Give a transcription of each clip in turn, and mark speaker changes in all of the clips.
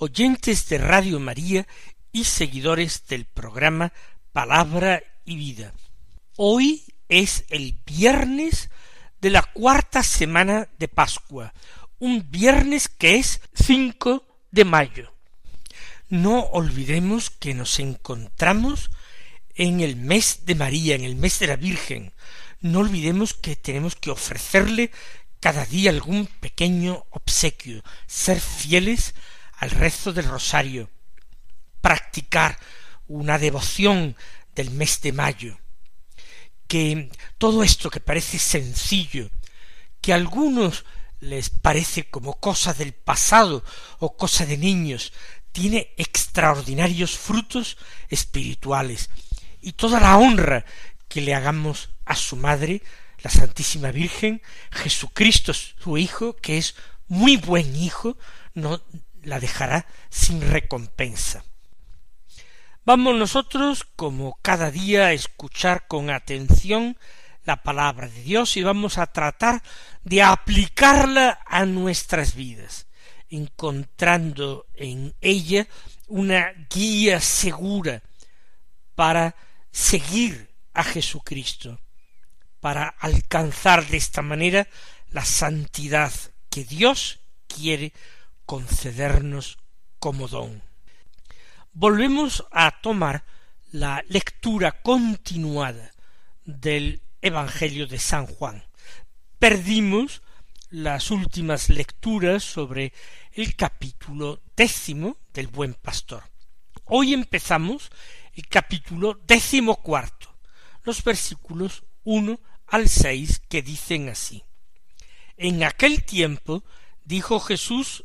Speaker 1: oyentes de Radio María y seguidores del programa Palabra y Vida. Hoy es el viernes de la cuarta semana de Pascua, un viernes que es 5 de mayo. No olvidemos que nos encontramos en el mes de María, en el mes de la Virgen. No olvidemos que tenemos que ofrecerle cada día algún pequeño obsequio, ser fieles al rezo del rosario, practicar una devoción del mes de mayo, que todo esto que parece sencillo, que a algunos les parece como cosa del pasado o cosa de niños, tiene extraordinarios frutos espirituales. Y toda la honra que le hagamos a su madre, la Santísima Virgen, Jesucristo su Hijo, que es muy buen Hijo, no la dejará sin recompensa. Vamos nosotros, como cada día, a escuchar con atención la palabra de Dios y vamos a tratar de aplicarla a nuestras vidas, encontrando en ella una guía segura para seguir a Jesucristo, para alcanzar de esta manera la santidad que Dios quiere concedernos como don. Volvemos a tomar la lectura continuada del Evangelio de San Juan. Perdimos las últimas lecturas sobre el capítulo décimo del buen pastor. Hoy empezamos el capítulo décimo cuarto, los versículos uno al seis que dicen así. En aquel tiempo dijo Jesús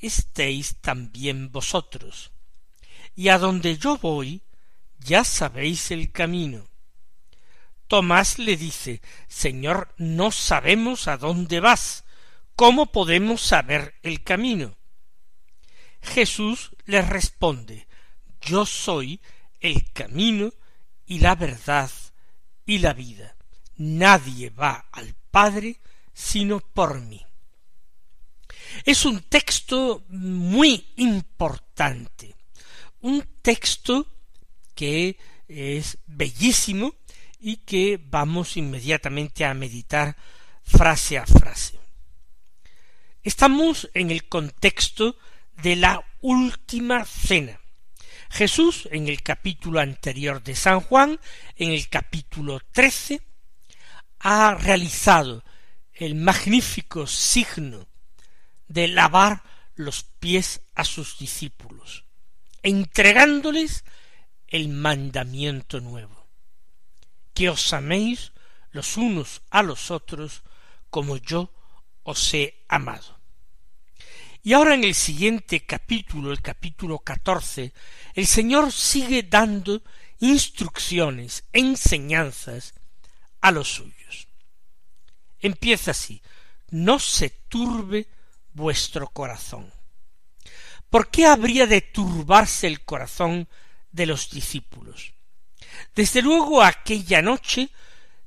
Speaker 1: estéis también vosotros. Y a donde yo voy, ya sabéis el camino. Tomás le dice Señor, no sabemos a dónde vas. ¿Cómo podemos saber el camino? Jesús le responde Yo soy el camino y la verdad y la vida. Nadie va al Padre sino por mí. Es un texto muy importante, un texto que es bellísimo y que vamos inmediatamente a meditar frase a frase. Estamos en el contexto de la última cena, Jesús, en el capítulo anterior de San Juan, en el capítulo trece, ha realizado el magnífico signo de lavar los pies a sus discípulos, entregándoles el mandamiento nuevo, que os améis los unos a los otros como yo os he amado. Y ahora en el siguiente capítulo, el capítulo catorce, el Señor sigue dando instrucciones, enseñanzas a los suyos. Empieza así, no se turbe vuestro corazón. ¿Por qué habría de turbarse el corazón de los discípulos? Desde luego aquella noche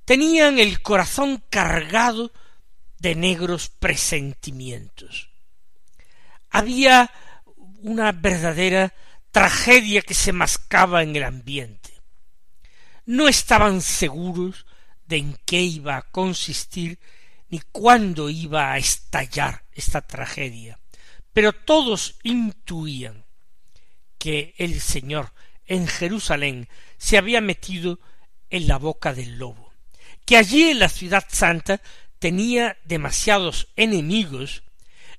Speaker 1: tenían el corazón cargado de negros presentimientos había una verdadera tragedia que se mascaba en el ambiente. No estaban seguros de en qué iba a consistir ni cuándo iba a estallar esta tragedia, pero todos intuían que el Señor en Jerusalén se había metido en la boca del lobo, que allí en la ciudad santa tenía demasiados enemigos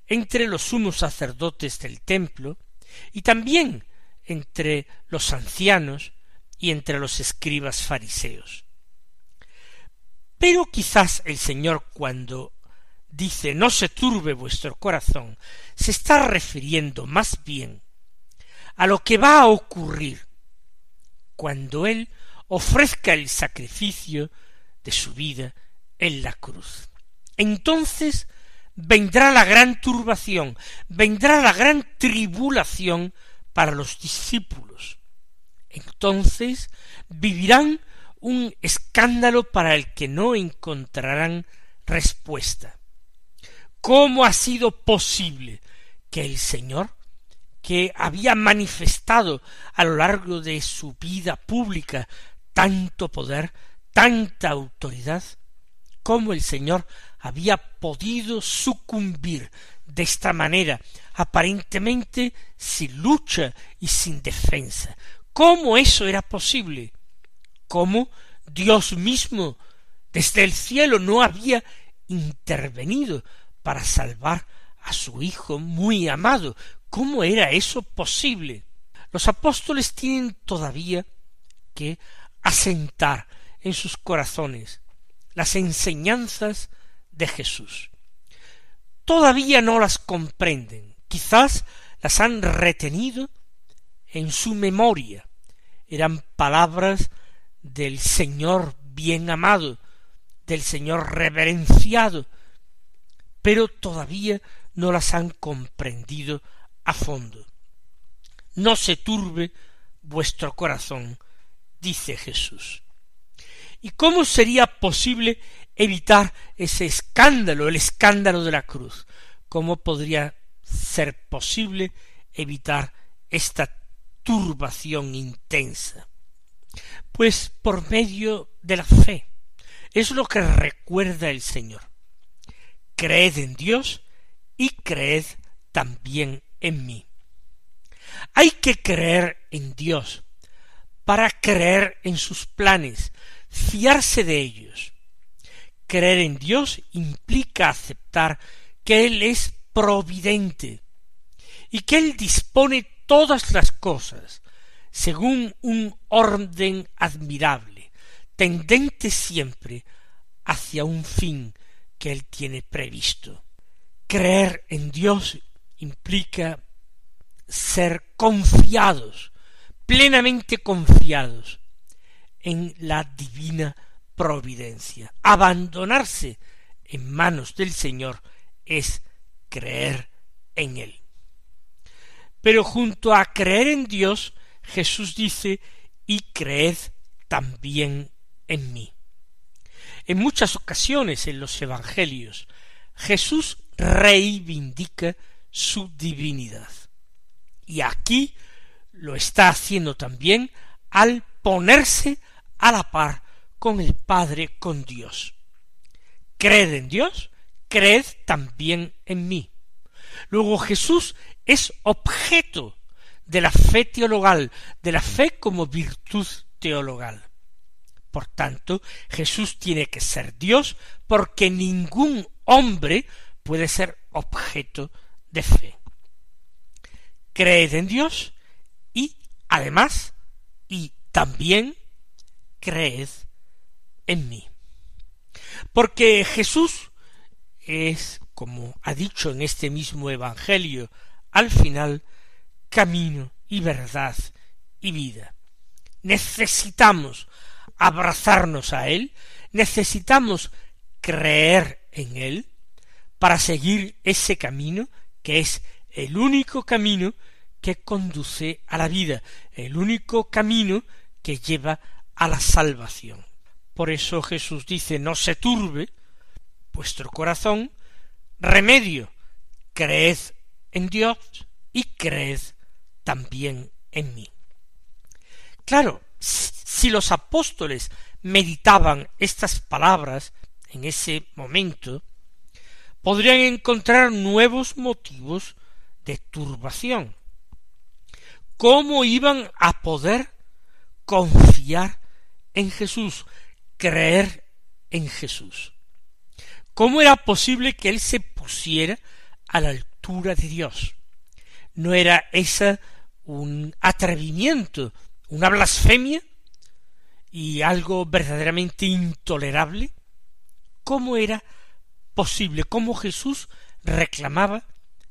Speaker 1: entre los sumos sacerdotes del templo y también entre los ancianos y entre los escribas fariseos. Pero quizás el Señor cuando dice no se turbe vuestro corazón, se está refiriendo más bien a lo que va a ocurrir cuando Él ofrezca el sacrificio de su vida en la cruz. Entonces vendrá la gran turbación, vendrá la gran tribulación para los discípulos. Entonces vivirán un escándalo para el que no encontrarán respuesta. ¿Cómo ha sido posible que el Señor, que había manifestado a lo largo de su vida pública tanto poder, tanta autoridad, cómo el Señor había podido sucumbir de esta manera, aparentemente sin lucha y sin defensa. ¿Cómo eso era posible? ¿Cómo Dios mismo desde el cielo no había intervenido para salvar a su Hijo muy amado? ¿Cómo era eso posible? Los apóstoles tienen todavía que asentar en sus corazones las enseñanzas de Jesús. Todavía no las comprenden, quizás las han retenido en su memoria. Eran palabras del Señor bien amado, del Señor reverenciado, pero todavía no las han comprendido a fondo. No se turbe vuestro corazón, dice Jesús. ¿Y cómo sería posible evitar ese escándalo, el escándalo de la cruz? ¿Cómo podría ser posible evitar esta turbación intensa? Pues por medio de la fe. Es lo que recuerda el Señor. Creed en Dios y creed también en mí. Hay que creer en Dios para creer en sus planes, fiarse de ellos. Creer en Dios implica aceptar que Él es providente y que Él dispone todas las cosas según un orden admirable, tendente siempre hacia un fin que Él tiene previsto. Creer en Dios implica ser confiados, plenamente confiados en la divina providencia. Abandonarse en manos del Señor es creer en Él. Pero junto a creer en Dios, Jesús dice, y creed también en mí. En muchas ocasiones en los Evangelios, Jesús reivindica su divinidad. Y aquí lo está haciendo también al ponerse a la par con el Padre, con Dios. Creed en Dios, creed también en mí. Luego Jesús es objeto de la fe teologal, de la fe como virtud teologal. Por tanto, Jesús tiene que ser Dios porque ningún hombre puede ser objeto de fe. Creed en Dios y, además, y también creed en mí. Porque Jesús es, como ha dicho en este mismo Evangelio, al final, camino y verdad y vida. Necesitamos abrazarnos a Él, necesitamos creer en Él para seguir ese camino que es el único camino que conduce a la vida, el único camino que lleva a la salvación. Por eso Jesús dice no se turbe vuestro corazón, remedio, creed en Dios y creed también en mí. Claro, si los apóstoles meditaban estas palabras en ese momento, podrían encontrar nuevos motivos de turbación. cómo iban a poder confiar en Jesús, creer en Jesús. ¿Cómo era posible que él se pusiera a la altura de Dios? ¿No era esa un atrevimiento, una blasfemia y algo verdaderamente intolerable? ¿Cómo era posible? ¿Cómo Jesús reclamaba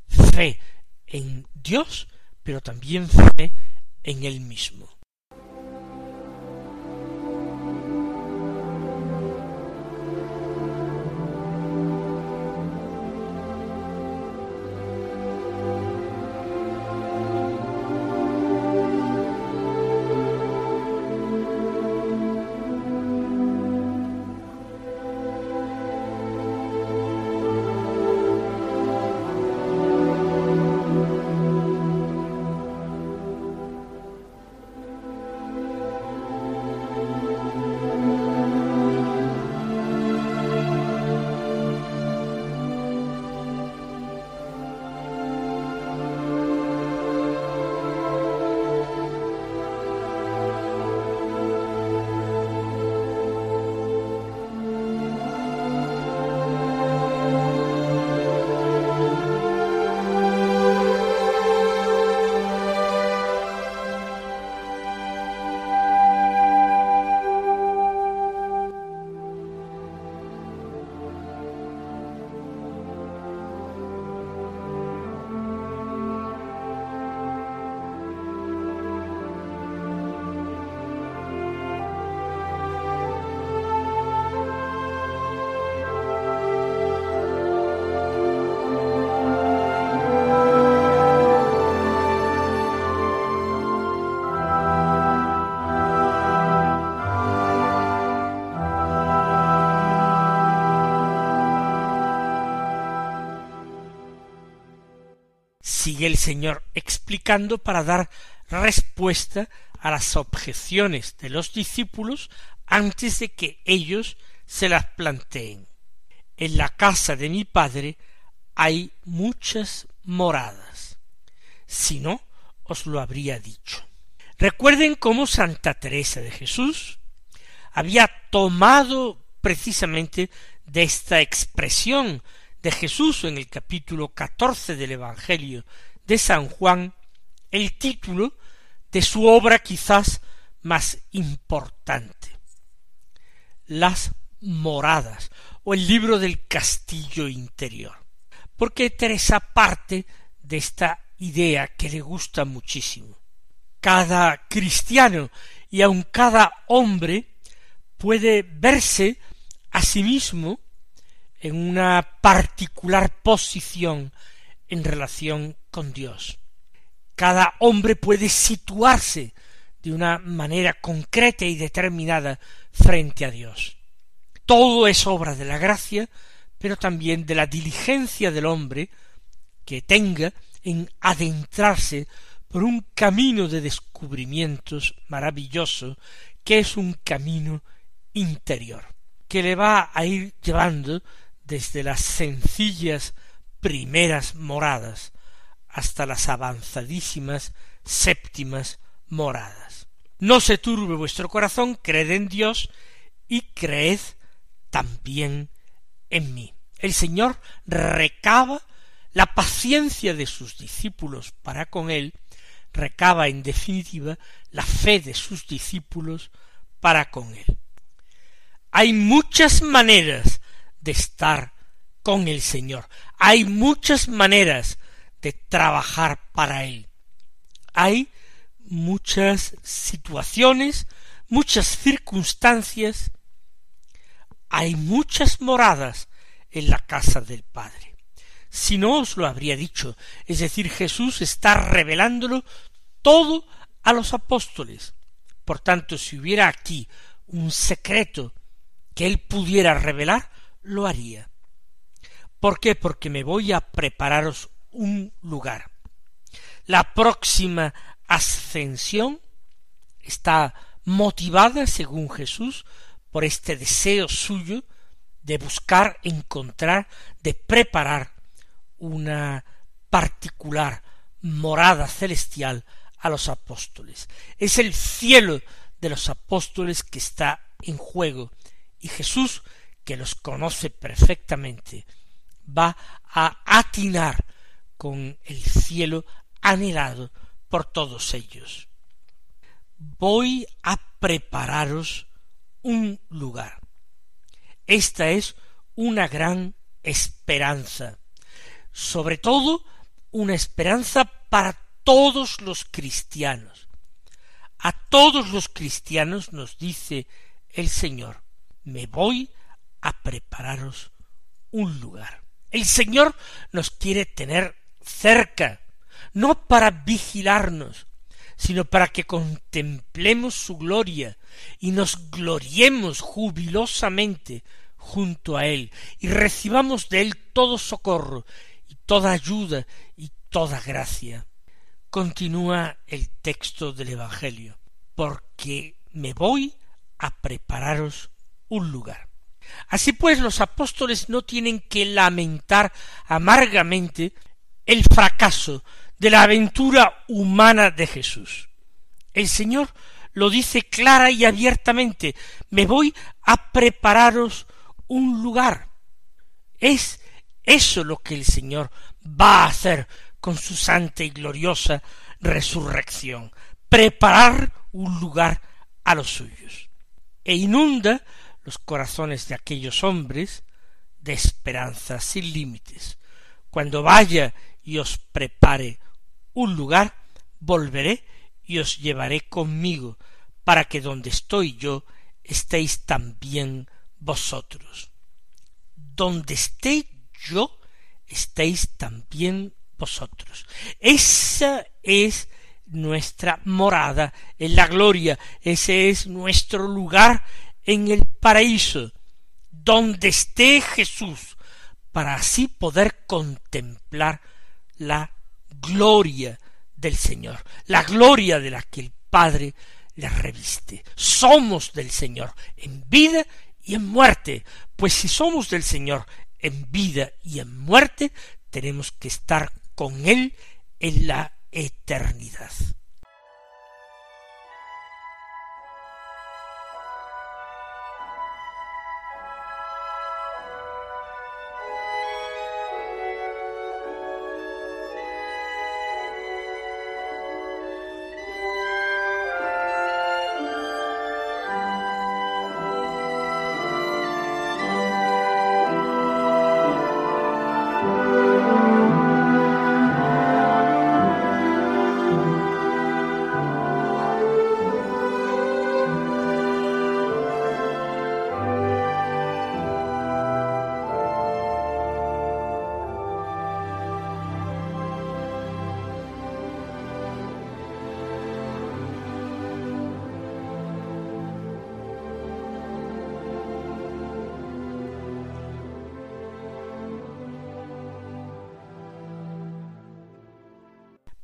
Speaker 1: fe en Dios, pero también fe en él mismo? Sigue el Señor explicando para dar respuesta a las objeciones de los discípulos antes de que ellos se las planteen. En la casa de mi Padre hay muchas moradas. Si no, os lo habría dicho. Recuerden cómo Santa Teresa de Jesús había tomado precisamente de esta expresión de Jesús en el capítulo catorce del Evangelio de San Juan el título de su obra quizás más importante, Las moradas o el libro del castillo interior, porque Teresa parte de esta idea que le gusta muchísimo. Cada cristiano y aun cada hombre puede verse a sí mismo en una particular posición en relación con Dios. Cada hombre puede situarse de una manera concreta y determinada frente a Dios. Todo es obra de la gracia, pero también de la diligencia del hombre que tenga en adentrarse por un camino de descubrimientos maravilloso que es un camino interior, que le va a ir llevando desde las sencillas primeras moradas hasta las avanzadísimas séptimas moradas. No se turbe vuestro corazón, creed en Dios y creed también en mí. El Señor recaba la paciencia de sus discípulos para con él, recaba en definitiva la fe de sus discípulos para con él. Hay muchas maneras de estar con el Señor. Hay muchas maneras de trabajar para Él. Hay muchas situaciones, muchas circunstancias, hay muchas moradas en la casa del Padre. Si no os lo habría dicho, es decir, Jesús está revelándolo todo a los apóstoles. Por tanto, si hubiera aquí un secreto que él pudiera revelar, lo haría. ¿Por qué? Porque me voy a prepararos un lugar. La próxima ascensión está motivada, según Jesús, por este deseo suyo de buscar, encontrar, de preparar una particular morada celestial a los apóstoles. Es el cielo de los apóstoles que está en juego y Jesús, que los conoce perfectamente, va a atinar con el cielo anhelado por todos ellos. Voy a prepararos un lugar. Esta es una gran esperanza, sobre todo una esperanza para todos los cristianos. A todos los cristianos nos dice el Señor, me voy a prepararos un lugar. El Señor nos quiere tener cerca, no para vigilarnos, sino para que contemplemos su gloria y nos gloriemos jubilosamente junto a Él y recibamos de Él todo socorro y toda ayuda y toda gracia. Continúa el texto del Evangelio, porque me voy a prepararos un lugar. Así pues, los apóstoles no tienen que lamentar amargamente el fracaso de la aventura humana de Jesús. El Señor lo dice clara y abiertamente, me voy a prepararos un lugar. Es eso lo que el Señor va a hacer con su santa y gloriosa resurrección, preparar un lugar a los suyos, e inunda los corazones de aquellos hombres de esperanza sin límites. Cuando vaya y os prepare un lugar, volveré y os llevaré conmigo, para que donde estoy yo estéis también vosotros. Donde esté yo, estéis también vosotros. Esa es nuestra morada en la gloria, ese es nuestro lugar en el paraíso, donde esté Jesús, para así poder contemplar la gloria del Señor, la gloria de la que el Padre le reviste. Somos del Señor en vida y en muerte, pues si somos del Señor en vida y en muerte, tenemos que estar con Él en la eternidad.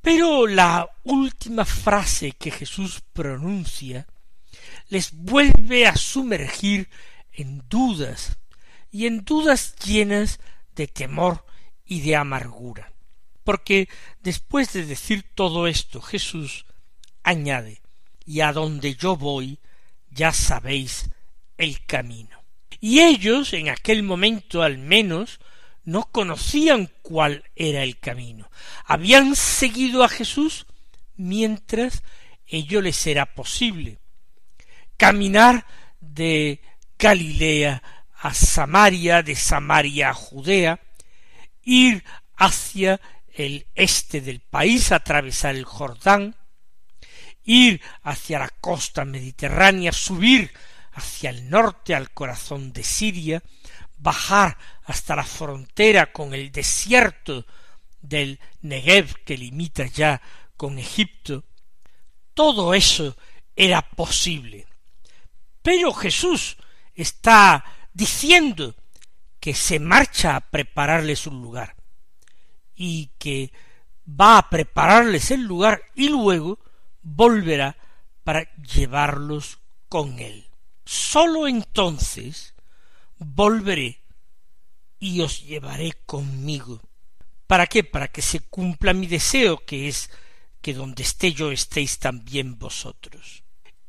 Speaker 1: Pero la última frase que Jesús pronuncia les vuelve a sumergir en dudas, y en dudas llenas de temor y de amargura. Porque después de decir todo esto, Jesús añade, y a donde yo voy, ya sabéis el camino. Y ellos, en aquel momento al menos, no conocían cuál era el camino. Habían seguido a Jesús mientras ello les era posible. Caminar de Galilea a Samaria, de Samaria a Judea, ir hacia el este del país, atravesar el Jordán, ir hacia la costa mediterránea, subir hacia el norte al corazón de Siria, bajar hasta la frontera con el desierto del Negev que limita ya con Egipto, todo eso era posible. Pero Jesús está diciendo que se marcha a prepararles un lugar y que va a prepararles el lugar y luego volverá para llevarlos con él. Sólo entonces volveré y os llevaré conmigo. ¿Para qué? Para que se cumpla mi deseo, que es que donde esté yo estéis también vosotros.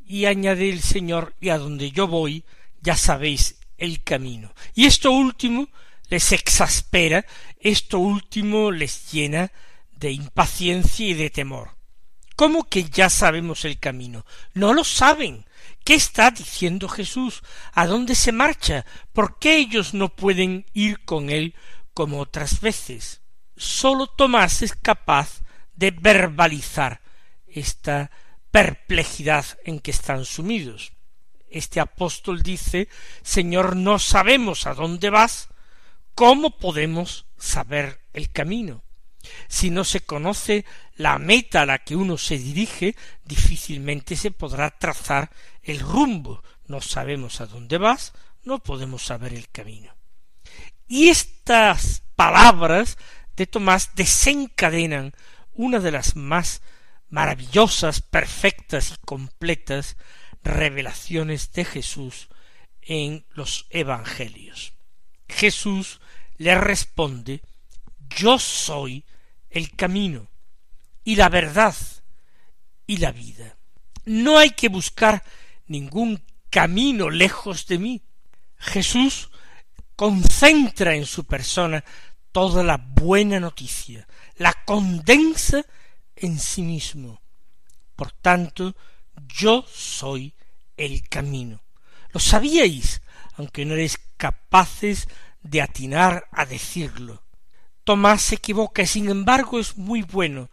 Speaker 1: Y añade el Señor, y a donde yo voy, ya sabéis el camino. Y esto último les exaspera, esto último les llena de impaciencia y de temor. ¿Cómo que ya sabemos el camino? No lo saben. ¿Qué está diciendo Jesús? ¿A dónde se marcha? ¿Por qué ellos no pueden ir con él como otras veces? Sólo Tomás es capaz de verbalizar esta perplejidad en que están sumidos. Este apóstol dice Señor, no sabemos a dónde vas, ¿cómo podemos saber el camino? Si no se conoce la meta a la que uno se dirige, difícilmente se podrá trazar el rumbo. No sabemos a dónde vas, no podemos saber el camino. Y estas palabras de Tomás desencadenan una de las más maravillosas, perfectas y completas revelaciones de Jesús en los Evangelios. Jesús le responde Yo soy el camino y la verdad y la vida. No hay que buscar ningún camino lejos de mí. Jesús concentra en su persona toda la buena noticia, la condensa en sí mismo. Por tanto, yo soy el camino. Lo sabíais, aunque no eres capaces de atinar a decirlo. Tomás se equivoca y sin embargo es muy bueno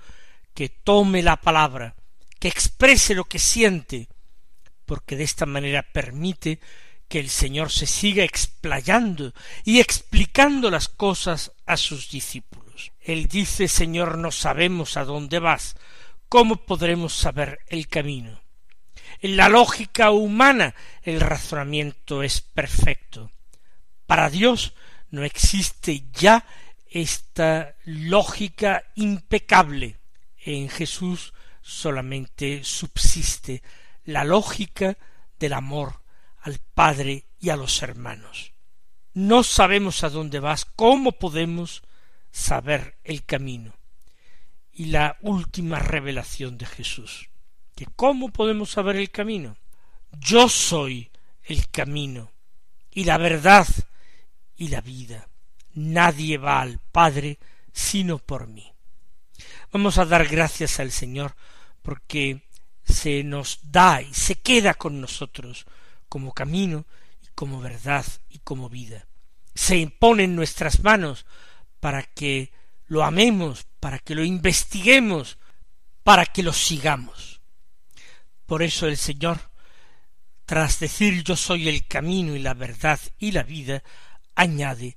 Speaker 1: que tome la palabra, que exprese lo que siente, porque de esta manera permite que el Señor se siga explayando y explicando las cosas a sus discípulos. Él dice Señor, no sabemos a dónde vas, ¿cómo podremos saber el camino? En la lógica humana el razonamiento es perfecto. Para Dios no existe ya esta lógica impecable. En Jesús solamente subsiste la lógica del amor al Padre y a los hermanos. No sabemos a dónde vas, ¿cómo podemos saber el camino? Y la última revelación de Jesús, que cómo podemos saber el camino. Yo soy el camino y la verdad y la vida nadie va al Padre sino por mí. Vamos a dar gracias al Señor porque se nos da y se queda con nosotros como camino y como verdad y como vida. Se impone en nuestras manos para que lo amemos, para que lo investiguemos, para que lo sigamos. Por eso el Señor, tras decir yo soy el camino y la verdad y la vida, añade